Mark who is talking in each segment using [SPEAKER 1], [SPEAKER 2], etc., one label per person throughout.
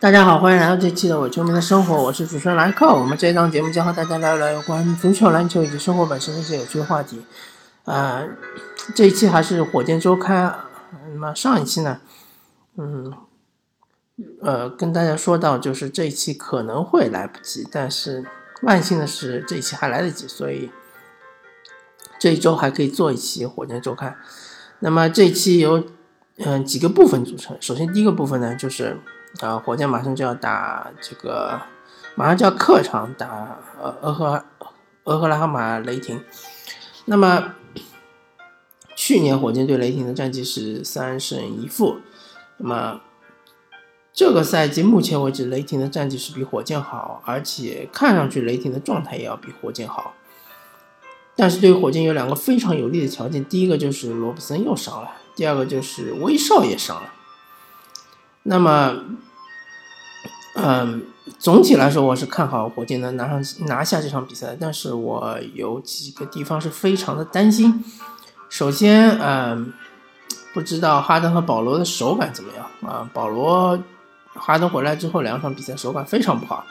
[SPEAKER 1] 大家好，欢迎来到这期的《伪球迷的生活》，我是主持人莱克。我们这一档节目将和大家聊一聊有关足球、篮球以及生活本身的一些有趣的话题。啊，这一期还是火箭周刊。那么上一期呢，嗯，呃，跟大家说到就是这一期可能会来不及，但是万幸的是这一期还来得及，所以这一周还可以做一期火箭周刊。那么这一期由嗯几个部分组成。首先第一个部分呢就是。啊，火箭马上就要打这个，马上就要客场打呃俄克俄克拉荷马雷霆。那么去年火箭对雷霆的战绩是三胜一负，那么这个赛季目前为止雷霆的战绩是比火箭好，而且看上去雷霆的状态也要比火箭好。但是对于火箭有两个非常有利的条件，第一个就是罗布森又伤了，第二个就是威少也伤了。那么，嗯，总体来说我是看好火箭能拿上拿下这场比赛，但是我有几个地方是非常的担心。首先，嗯，不知道哈登和保罗的手感怎么样啊？保罗哈登回来之后两场比赛手感非常不好。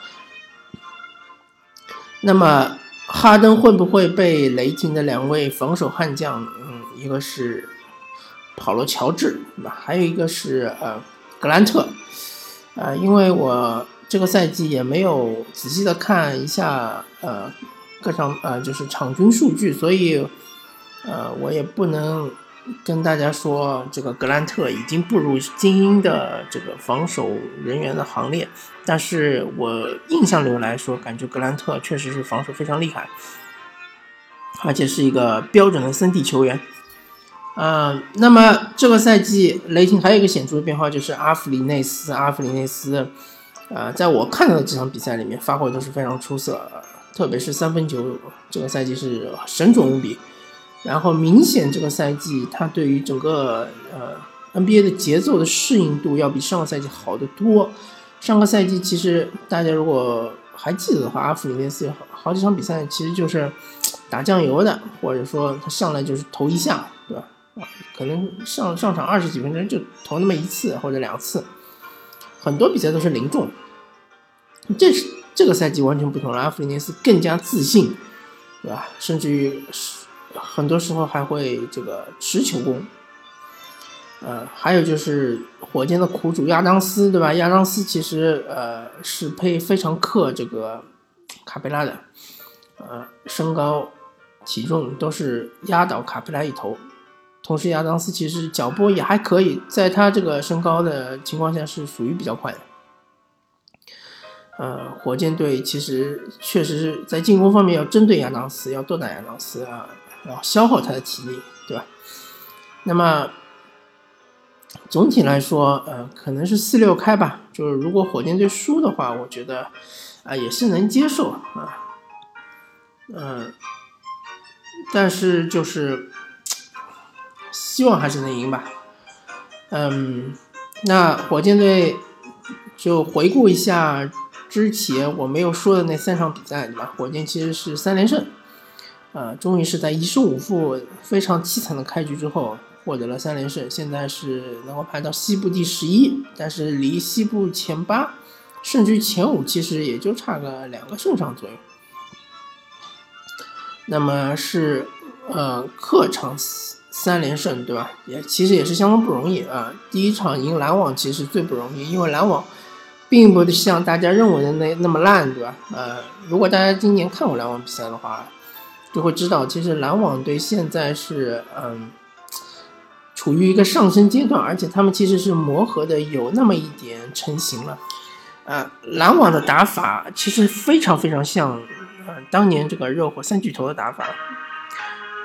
[SPEAKER 1] 那么哈登会不会被雷霆的两位防守悍将，嗯，一个是保罗乔治，对吧？还有一个是呃。格兰特，呃，因为我这个赛季也没有仔细的看一下，呃，各场呃就是场均数据，所以，呃，我也不能跟大家说这个格兰特已经步入精英的这个防守人员的行列，但是我印象流来说，感觉格兰特确实是防守非常厉害，而且是一个标准的三 D 球员。嗯，那么这个赛季雷霆还有一个显著的变化，就是阿弗里内斯。阿弗里内斯，呃，在我看到的这场比赛里面发挥都是非常出色，特别是三分球，这个赛季是神准无比。然后明显这个赛季他对于整个呃 NBA 的节奏的适应度要比上个赛季好得多。上个赛季其实大家如果还记得的话，阿弗里内斯有好几场比赛其实就是打酱油的，或者说他上来就是投一下，对吧？啊可能上上场二十几分钟就投那么一次或者两次，很多比赛都是零中。这是这个赛季完全不同了，阿弗里内斯更加自信，对吧？甚至于很多时候还会这个持球攻。呃，还有就是火箭的苦主亚当斯，对吧？亚当斯其实呃是配非常克这个卡佩拉的，呃，身高体重都是压倒卡佩拉一头。同时，亚当斯其实脚步也还可以，在他这个身高的情况下是属于比较快的。呃，火箭队其实确实是在进攻方面要针对亚当斯，要多打亚当斯啊，要消耗他的体力，对吧？那么总体来说，呃，可能是四六开吧。就是如果火箭队输的话，我觉得啊也是能接受啊。嗯，但是就是。希望还是能赢吧。嗯，那火箭队就回顾一下之前我没有说的那三场比赛，对吧？火箭其实是三连胜，呃，终于是在一胜五负非常凄惨的开局之后获得了三连胜，现在是能够排到西部第十一，但是离西部前八甚至前五其实也就差个两个胜场左右。那么是呃客场。三连胜，对吧？也其实也是相当不容易啊。第一场赢篮网其实最不容易，因为篮网并不像大家认为的那那么烂，对吧？呃，如果大家今年看过篮网比赛的话，就会知道，其实篮网队现在是嗯处于一个上升阶段，而且他们其实是磨合的有那么一点成型了。呃，篮网的打法其实非常非常像呃当年这个热火三巨头的打法。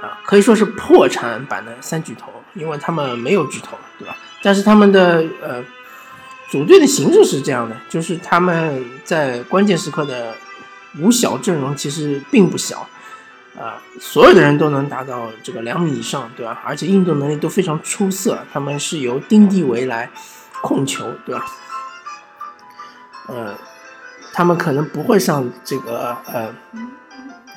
[SPEAKER 1] 啊可以说是破产版的三巨头，因为他们没有巨头，对吧？但是他们的呃组队的形式是这样的，就是他们在关键时刻的五小阵容其实并不小，啊，所有的人都能达到这个两米以上，对吧？而且运动能力都非常出色，他们是由丁蒂维来控球，对吧？呃，他们可能不会上这个呃。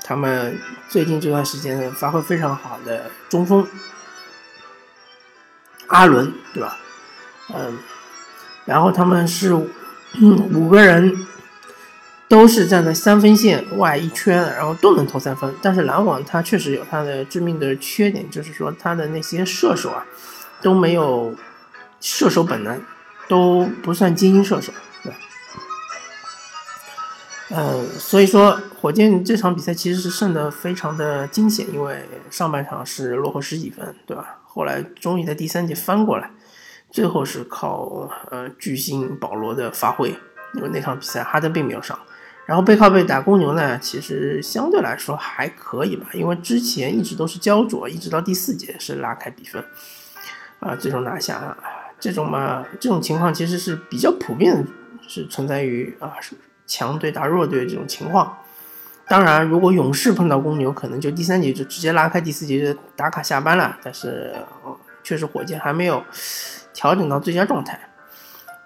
[SPEAKER 1] 他们最近这段时间发挥非常好的中锋阿伦，对吧？嗯，然后他们是，五个人都是站在三分线外一圈，然后都能投三分。但是篮网它确实有它的致命的缺点，就是说它的那些射手啊都没有射手本能，都不算精英射手，嗯，所以说火箭这场比赛其实是胜得非常的惊险，因为上半场是落后十几分，对吧？后来终于在第三节翻过来。最后是靠呃巨星保罗的发挥，因为那场比赛哈登并没有上，然后背靠背打公牛呢，其实相对来说还可以吧，因为之前一直都是焦灼，一直到第四节是拉开比分，啊，最终拿下，这种嘛，这种情况其实是比较普遍，是存在于啊强队打弱队这种情况。当然，如果勇士碰到公牛，可能就第三节就直接拉开，第四节就打卡下班了。但是确实火箭还没有。调整到最佳状态，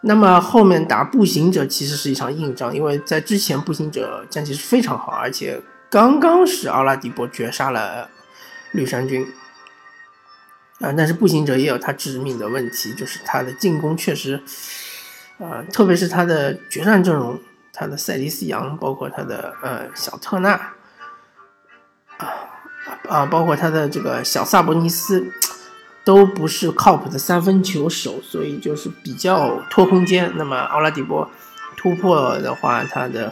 [SPEAKER 1] 那么后面打步行者其实是一场硬仗，因为在之前步行者战绩是非常好，而且刚刚是奥拉迪波绝杀了绿衫军，啊，但是步行者也有他致命的问题，就是他的进攻确实，啊，特别是他的决战阵容，他的塞迪斯杨，包括他的呃小特纳，啊啊，包括他的这个小萨博尼斯。都不是靠谱的三分球手，所以就是比较拖空间。那么奥拉迪波突破的话，他的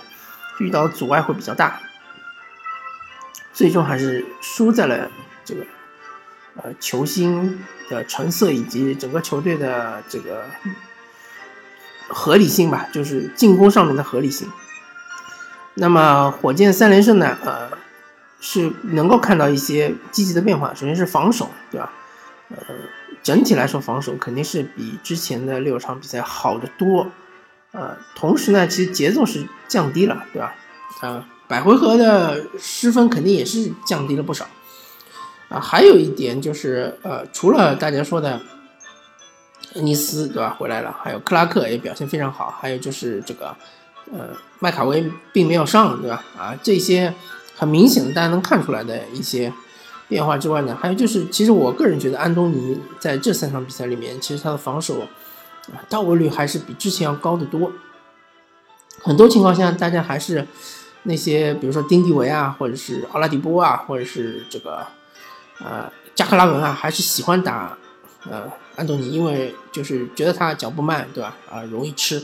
[SPEAKER 1] 遇到阻碍会比较大，最终还是输在了这个呃球星的成色以及整个球队的这个合理性吧，就是进攻上面的合理性。那么火箭三连胜呢，呃，是能够看到一些积极的变化。首先是防守，对吧？呃，整体来说防守肯定是比之前的六场比赛好得多，呃，同时呢，其实节奏是降低了，对吧？啊，百回合的失分肯定也是降低了不少，啊，还有一点就是，呃，除了大家说的恩尼斯，对吧？回来了，还有克拉克也表现非常好，还有就是这个，呃，麦卡威并没有上，对吧？啊，这些很明显的大家能看出来的一些。变化之外呢，还有就是，其实我个人觉得安东尼在这三场比赛里面，其实他的防守啊到位率还是比之前要高得多。很多情况下，大家还是那些比如说丁迪维啊，或者是奥拉迪波啊，或者是这个呃加克拉文啊，还是喜欢打呃安东尼，因为就是觉得他脚步慢，对吧？啊，容易吃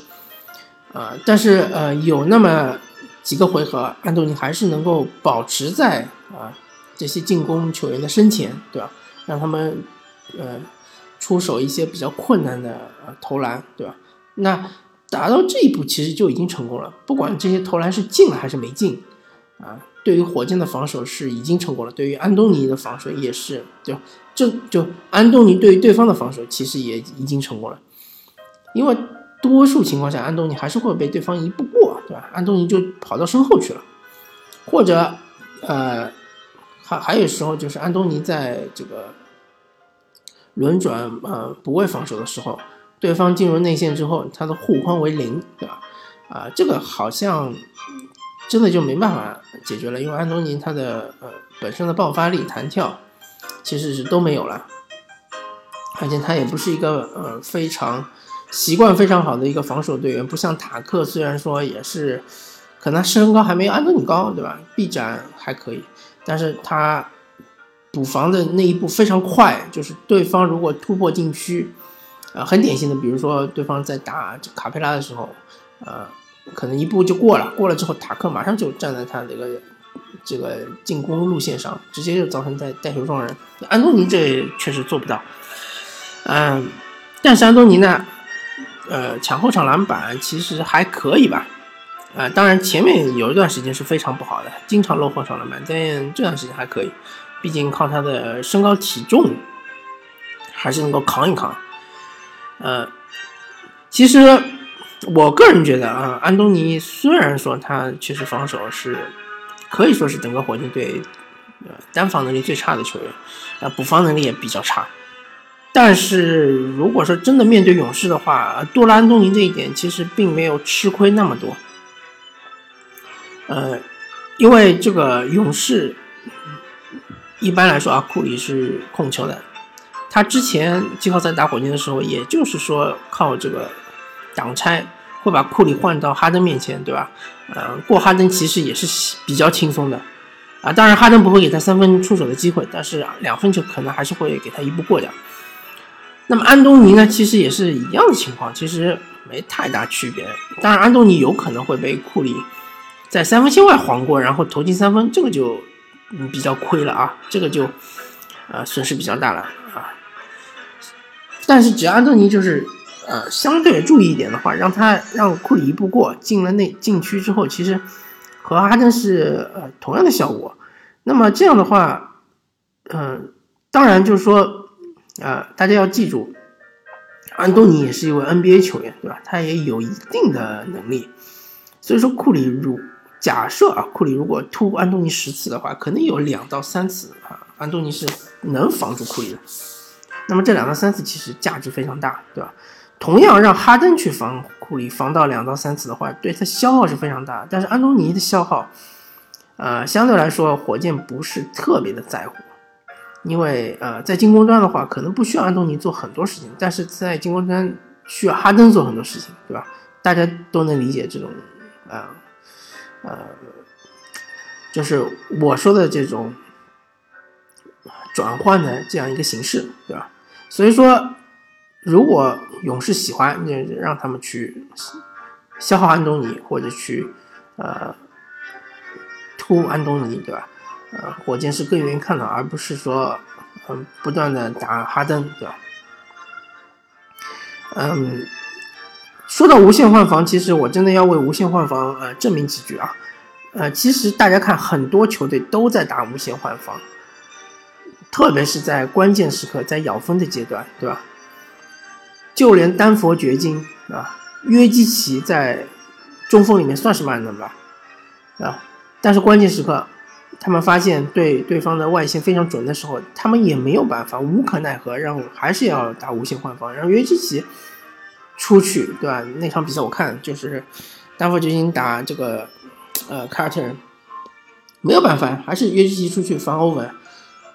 [SPEAKER 1] 啊。但是呃有那么几个回合，安东尼还是能够保持在啊。这些进攻球员的身前，对吧？让他们呃出手一些比较困难的投篮，对吧？那达到这一步其实就已经成功了。不管这些投篮是进了还是没进，啊，对于火箭的防守是已经成功了。对于安东尼的防守也是，就这就安东尼对于对方的防守其实也已经成功了。因为多数情况下，安东尼还是会被对方一步过，对吧？安东尼就跑到身后去了，或者呃。还还有时候就是安东尼在这个轮转呃不位防守的时候，对方进入内线之后，他的护框为零，对吧？啊，这个好像真的就没办法解决了，因为安东尼他的呃本身的爆发力、弹跳其实是都没有了，而且他也不是一个呃非常习惯非常好的一个防守队员，不像塔克，虽然说也是可能身高还没有安东尼高，对吧？臂展还可以。但是他补防的那一步非常快，就是对方如果突破禁区，啊，很典型的，比如说对方在打卡佩拉的时候，呃，可能一步就过了，过了之后塔克马上就站在他这个这个进攻路线上，直接就造成在带球撞人。安东尼这确实做不到，嗯，但是安东尼呢，呃，抢后场篮板其实还可以吧。啊，当然前面有一段时间是非常不好的，经常落后上篮板，但这段时间还可以，毕竟靠他的身高体重，还是能够扛一扛。呃，其实我个人觉得啊，安东尼虽然说他确实防守是可以说是整个火箭队呃单防能力最差的球员，啊，补防能力也比较差，但是如果说真的面对勇士的话，多拉安东尼这一点其实并没有吃亏那么多。呃，因为这个勇士一般来说啊，库里是控球的。他之前季后赛打火箭的时候，也就是说靠这个挡拆会把库里换到哈登面前，对吧？呃，过哈登其实也是比较轻松的，啊，当然哈登不会给他三分出手的机会，但是两分球可能还是会给他一步过掉。那么安东尼呢，其实也是一样的情况，其实没太大区别。当然，安东尼有可能会被库里在三分线外晃过，然后投进三分，这个就比较亏了啊，这个就呃损失比较大了啊。但是只要安东尼就是呃相对注意一点的话，让他让库里一步过进了内禁区之后，其实和哈登是呃同样的效果。那么这样的话，嗯，当然就是说。啊，大家要记住，安东尼也是一位 NBA 球员，对吧？他也有一定的能力，所以说库里如假设啊，库里如果突安东尼十次的话，可能有两到三次啊，安东尼是能防住库里的。那么这两到三次其实价值非常大，对吧？同样让哈登去防库里，防到两到三次的话，对他消耗是非常大。但是安东尼的消耗，呃，相对来说火箭不是特别的在乎。因为呃，在进攻端的话，可能不需要安东尼做很多事情，但是在进攻端需要哈登做很多事情，对吧？大家都能理解这种，呃，呃，就是我说的这种转换的这样一个形式，对吧？所以说，如果勇士喜欢，那让他们去消耗安东尼，或者去呃突安东尼，对吧？呃，火箭是更愿意看到，而不是说，嗯，不断的打哈登，对吧？嗯，说到无限换防，其实我真的要为无限换防呃证明几句啊。呃，其实大家看，很多球队都在打无限换防，特别是在关键时刻，在咬分的阶段，对吧？就连丹佛掘金啊，约基奇在中锋里面算是慢的吧，啊，但是关键时刻。他们发现对对方的外线非常准的时候，他们也没有办法，无可奈何，让还是要打无限换防，让约基奇出去，对吧？那场比赛我看就是丹佛掘金打这个呃凯尔特人，没有办法，还是约基奇出去防欧文，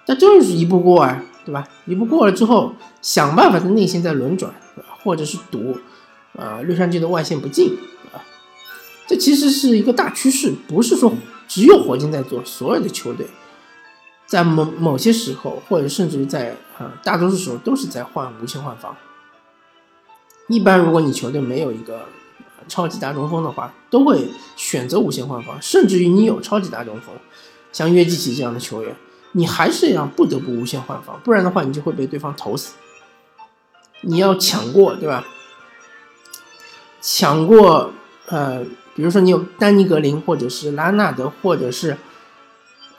[SPEAKER 1] 那就是一步过啊，对吧？一步过了之后，想办法在内线再轮转，或者是堵呃洛杉矶的外线不进啊，这其实是一个大趋势，不是说。只有火箭在做，所有的球队在某某些时候，或者甚至于在啊大多数时候都是在换无限换防。一般如果你球队没有一个超级大中锋的话，都会选择无限换防。甚至于你有超级大中锋，像约基奇这样的球员，你还是要不得不无限换防，不然的话你就会被对方投死。你要抢过，对吧？抢过，呃。比如说，你有丹尼格林，或者是拉纳德，或者是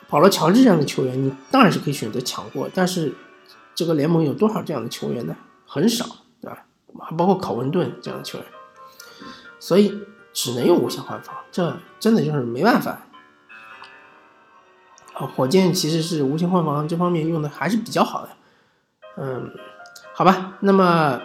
[SPEAKER 1] 保罗乔治这样的球员，你当然是可以选择抢过。但是，这个联盟有多少这样的球员呢？很少，对吧？还包括考文顿这样的球员，所以只能用无限换防，这真的就是没办法。啊，火箭其实是无限换防这方面用的还是比较好的。嗯，好吧，那么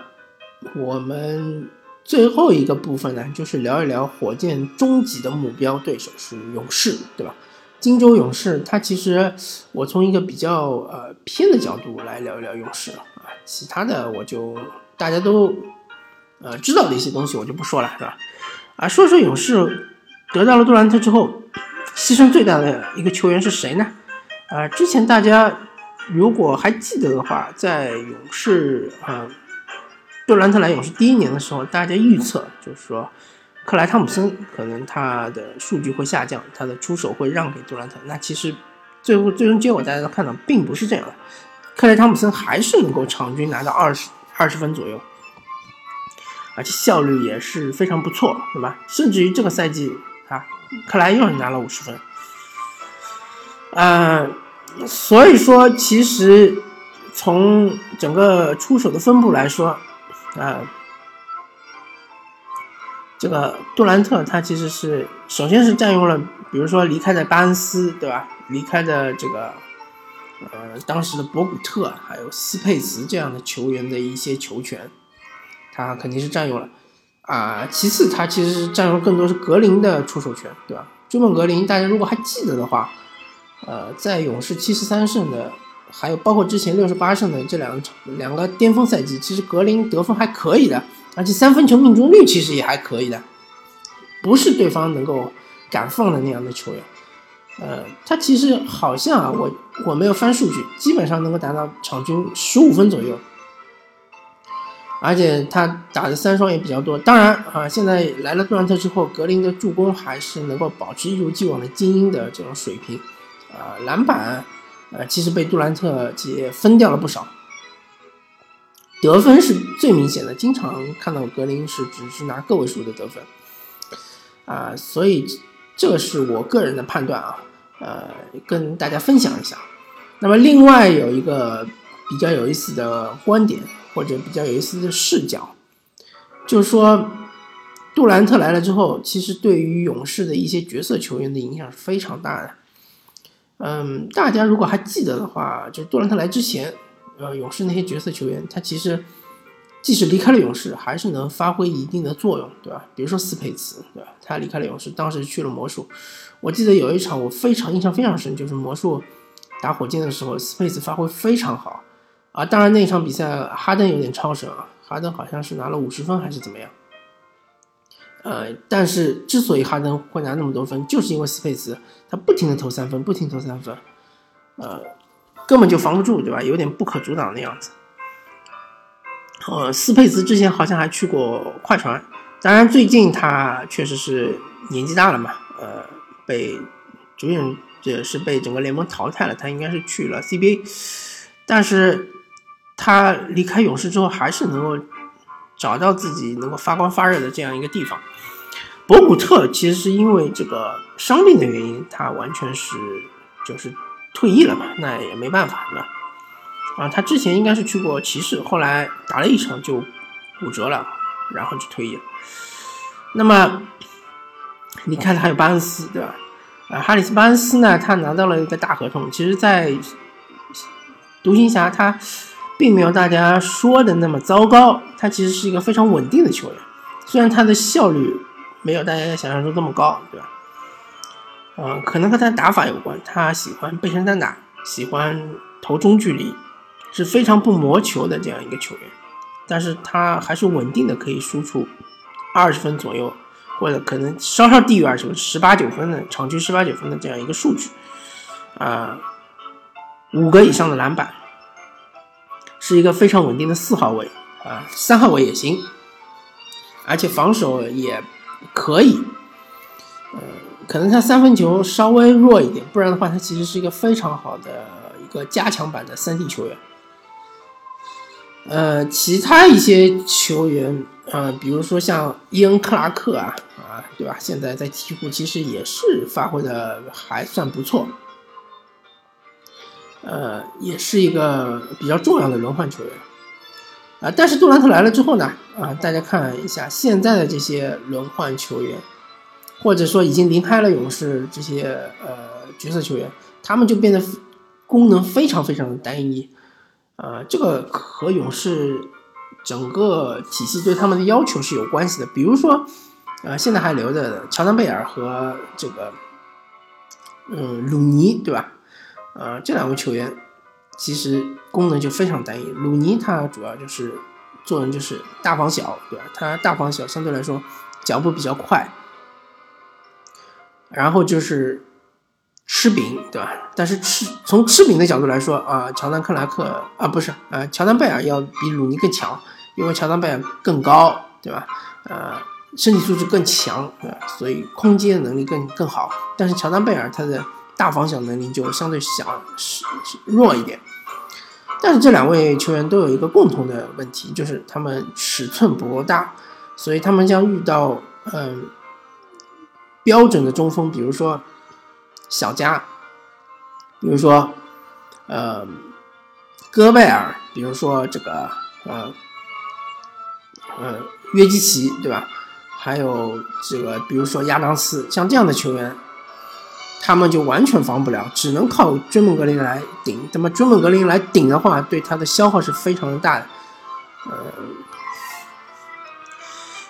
[SPEAKER 1] 我们。最后一个部分呢，就是聊一聊火箭终极的目标对手是勇士，对吧？金州勇士，它其实我从一个比较呃偏的角度来聊一聊勇士啊，其他的我就大家都呃知道的一些东西我就不说了，是吧？啊，说说勇士得到了杜兰特之后，牺牲最大的一个球员是谁呢？啊，之前大家如果还记得的话，在勇士啊。杜兰特来勇士第一年的时候，大家预测就是说，克莱汤普森可能他的数据会下降，他的出手会让给杜兰特。那其实最后最终结果大家都看到，并不是这样的。克莱汤普森还是能够场均拿到二十二十分左右，而且效率也是非常不错，对吧？甚至于这个赛季，克莱又是拿了五十分。啊，所以说其实从整个出手的分布来说。啊，这个杜兰特他其实是首先是占用了，比如说离开的巴恩斯，对吧？离开的这个呃当时的博古特，还有斯佩茨这样的球员的一些球权，他肯定是占用了。啊，其次他其实占用更多是格林的出手权，对吧？追梦格林，大家如果还记得的话，呃，在勇士七十三胜的。还有包括之前六十八胜的这两场两个巅峰赛季，其实格林得分还可以的，而且三分球命中率其实也还可以的，不是对方能够敢放的那样的球员。呃，他其实好像啊，我我没有翻数据，基本上能够达到场均十五分左右。而且他打的三双也比较多。当然啊，现在来了杜兰特之后，格林的助攻还是能够保持一如既往的精英的这种水平。啊，篮板，呃，其实被杜兰特也分掉了不少。得分是最明显的，经常看到格林是只是拿个位数的得分。啊，所以这个是我个人的判断啊，呃，跟大家分享一下。那么另外有一个比较有意思的观点。或者比较有意思的视角，就是说，杜兰特来了之后，其实对于勇士的一些角色球员的影响是非常大的。嗯，大家如果还记得的话，就杜兰特来之前，呃，勇士那些角色球员，他其实即使离开了勇士，还是能发挥一定的作用，对吧？比如说斯佩茨，对吧？他离开了勇士，当时去了魔术。我记得有一场我非常印象非常深，就是魔术打火箭的时候，斯佩茨发挥非常好。啊，当然那场比赛哈登有点超神啊，哈登好像是拿了五十分还是怎么样？呃，但是之所以哈登会拿那么多分，就是因为斯佩茨他不停的投三分，不停投三分，呃，根本就防不住，对吧？有点不可阻挡的样子。呃，斯佩茨之前好像还去过快船，当然最近他确实是年纪大了嘛，呃，被主演这是被整个联盟淘汰了，他应该是去了 CBA，但是。他离开勇士之后，还是能够找到自己能够发光发热的这样一个地方。博古特其实是因为这个伤病的原因，他完全是就是退役了嘛，那也没办法，对吧？啊，他之前应该是去过骑士，后来打了一场就骨折了，然后就退役了。那么离开了还有巴恩斯，对吧？啊，哈里斯·巴恩斯呢，他拿到了一个大合同。其实，在独行侠他。并没有大家说的那么糟糕，他其实是一个非常稳定的球员，虽然他的效率没有大家想象中那么高，对吧？嗯，可能和他打法有关，他喜欢背身单打，喜欢投中距离，是非常不磨球的这样一个球员，但是他还是稳定的可以输出二十分左右，或者可能稍稍低于二十分，十八九分的场均十八九分的这样一个数据，啊，五个以上的篮板。是一个非常稳定的四号位啊，三号位也行，而且防守也可以。呃，可能他三分球稍微弱一点，不然的话，他其实是一个非常好的一个加强版的三 D 球员。呃，其他一些球员，呃，比如说像伊恩·克拉克啊，啊，对吧？现在在鹈鹕其实也是发挥的还算不错。呃，也是一个比较重要的轮换球员，啊，但是杜兰特来了之后呢，啊，大家看一下现在的这些轮换球员，或者说已经离开了勇士这些呃角色球员，他们就变得功能非常非常的单一，啊，这个和勇士整个体系对他们的要求是有关系的。比如说，呃，现在还留着乔丹贝尔和这个，嗯，鲁尼，对吧？呃，这两位球员其实功能就非常单一。鲁尼他主要就是做人就是大防小，对吧？他大防小，相对来说脚步比较快，然后就是吃饼，对吧？但是吃从吃饼的角度来说啊，乔丹克拉克啊不是啊，乔丹贝尔要比鲁尼更强，因为乔丹贝尔更高，对吧？呃，身体素质更强，对吧？所以空接能力更更好。但是乔丹贝尔他的大方向能力就相对小是弱一点，但是这两位球员都有一个共同的问题，就是他们尺寸不够大，所以他们将遇到嗯标准的中锋，比如说小加，比如说呃戈贝尔，比如说这个呃呃约基奇，对吧？还有这个比如说亚当斯，像这样的球员。他们就完全防不了，只能靠追梦格林来顶。那么追梦格林来顶的话，对他的消耗是非常的大的。呃，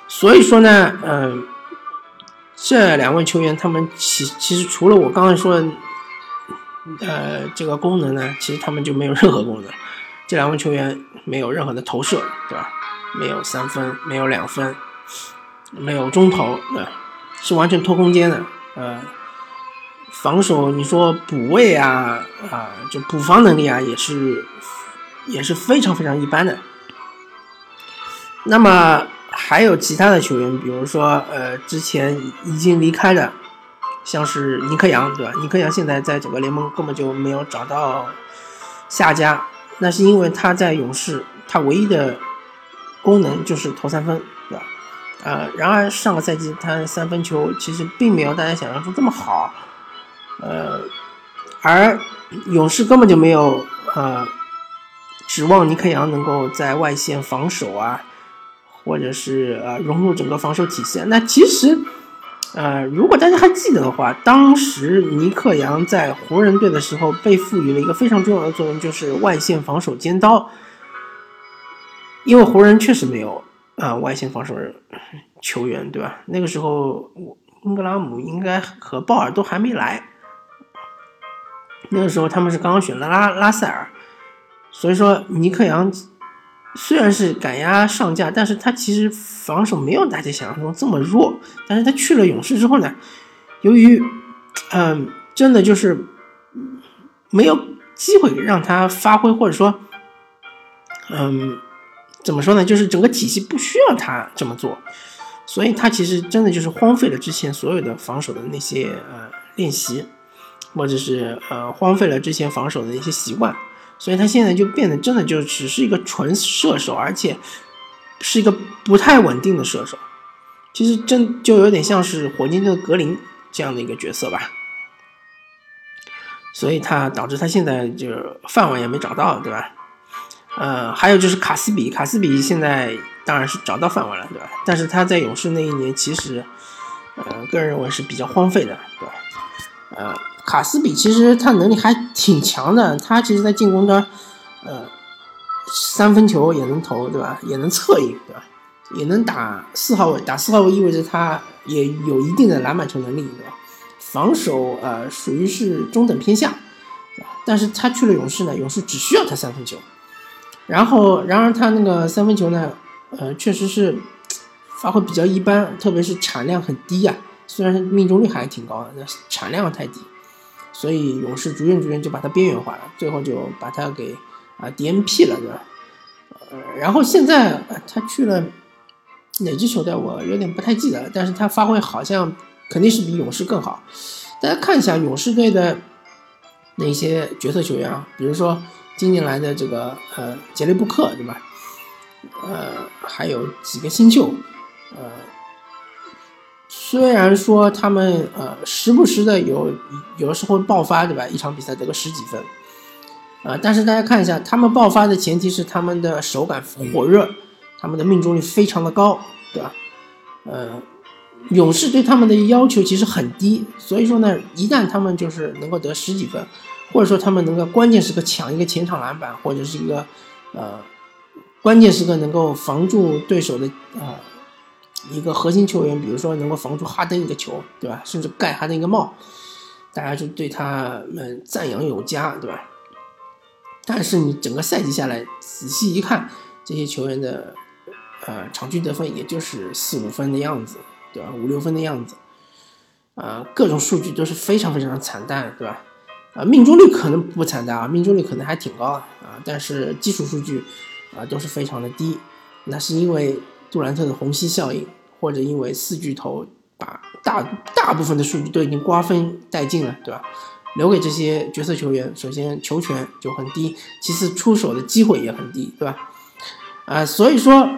[SPEAKER 1] 所以说呢，嗯，这两位球员他们其其实除了我刚才说的，呃，这个功能呢，其实他们就没有任何功能。这两位球员没有任何的投射，对吧？没有三分，没有两分，没有中投，对吧？是完全拖空间的，呃，防守你说补位啊啊，就补防能力啊，也是也是非常非常一般的。那么还有其他的球员，比如说呃，之前已经离开的，像是尼克杨，对吧？尼克杨现在在整个联盟根本就没有找到下家，那是因为他在勇士，他唯一的功能就是投三分对吧。呃，然而上个赛季他三分球其实并没有大家想象中这么好，呃，而勇士根本就没有呃指望尼克杨能够在外线防守啊，或者是呃融入整个防守体系。那其实呃，如果大家还记得的话，当时尼克杨在湖人队的时候被赋予了一个非常重要的作用，就是外线防守尖刀，因为湖人确实没有。啊，外线防守球员对吧？那个时候，英格拉姆应该和鲍尔都还没来。那个时候他们是刚刚选了拉拉塞尔，所以说尼克杨虽然是赶鸭上架，但是他其实防守没有大家想象中这么弱。但是他去了勇士之后呢，由于嗯，真的就是没有机会让他发挥，或者说嗯。怎么说呢？就是整个体系不需要他这么做，所以他其实真的就是荒废了之前所有的防守的那些呃练习，或者是呃荒废了之前防守的一些习惯，所以他现在就变得真的就只是一个纯射手，而且是一个不太稳定的射手。其实真就有点像是火箭队的格林这样的一个角色吧，所以他导致他现在就饭碗也没找到，对吧？呃，还有就是卡斯比，卡斯比现在当然是找到饭碗了，对吧？但是他在勇士那一年，其实，呃，个人认为是比较荒废的，对吧？呃，卡斯比其实他能力还挺强的，他其实在进攻端，呃，三分球也能投，对吧？也能策应，对吧？也能打四号位，打四号位意味着他也有一定的篮板球能力，对吧？防守呃属于是中等偏下，但是他去了勇士呢，勇士只需要他三分球。然后，然而他那个三分球呢，呃，确实是发挥比较一般，特别是产量很低呀。虽然命中率还挺高的，但是产量太低，所以勇士逐渐逐渐就把它边缘化了，最后就把他给啊 DNP 了，对吧？呃，然后现在他去了哪支球队，我有点不太记得了，但是他发挥好像肯定是比勇士更好。大家看一下勇士队的那些角色球员啊，比如说。今年来的这个呃杰雷布克对吧？呃，还有几个新秀，呃，虽然说他们呃时不时的有有的时候爆发对吧？一场比赛得个十几分，啊，但是大家看一下，他们爆发的前提是他们的手感火热，他们的命中率非常的高，对吧？呃，勇士对他们的要求其实很低，所以说呢，一旦他们就是能够得十几分。或者说他们能够关键时刻抢一个前场篮板，或者是一个呃关键时刻能够防住对手的呃一个核心球员，比如说能够防住哈登一个球，对吧？甚至盖哈登一个帽，大家就对他们赞扬有加，对吧？但是你整个赛季下来仔细一看，这些球员的呃场均得分也就是四五分的样子，对吧？五六分的样子，啊，各种数据都是非常非常的惨淡，对吧？啊，命中率可能不惨淡啊，命中率可能还挺高啊啊，但是基础数据啊都是非常的低，那是因为杜兰特的虹吸效应，或者因为四巨头把大大部分的数据都已经瓜分殆尽了，对吧？留给这些角色球员，首先球权就很低，其次出手的机会也很低，对吧？啊，所以说，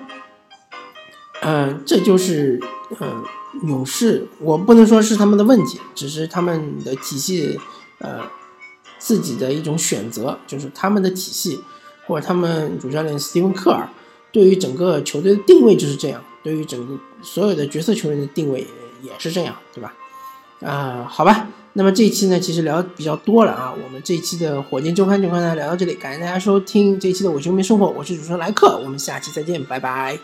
[SPEAKER 1] 嗯，这就是嗯勇士，我不能说是他们的问题，只是他们的体系，呃。自己的一种选择，就是他们的体系，或者他们主教练斯蒂芬·科尔对于整个球队的定位就是这样，对于整个所有的角色球员的定位也是这样，对吧？啊，好吧，那么这一期呢，其实聊比较多了啊，我们这一期的火箭周刊就跟大家聊到这里，感谢大家收听这一期的《我球迷生活》，我是主持人莱克，我们下期再见，拜拜。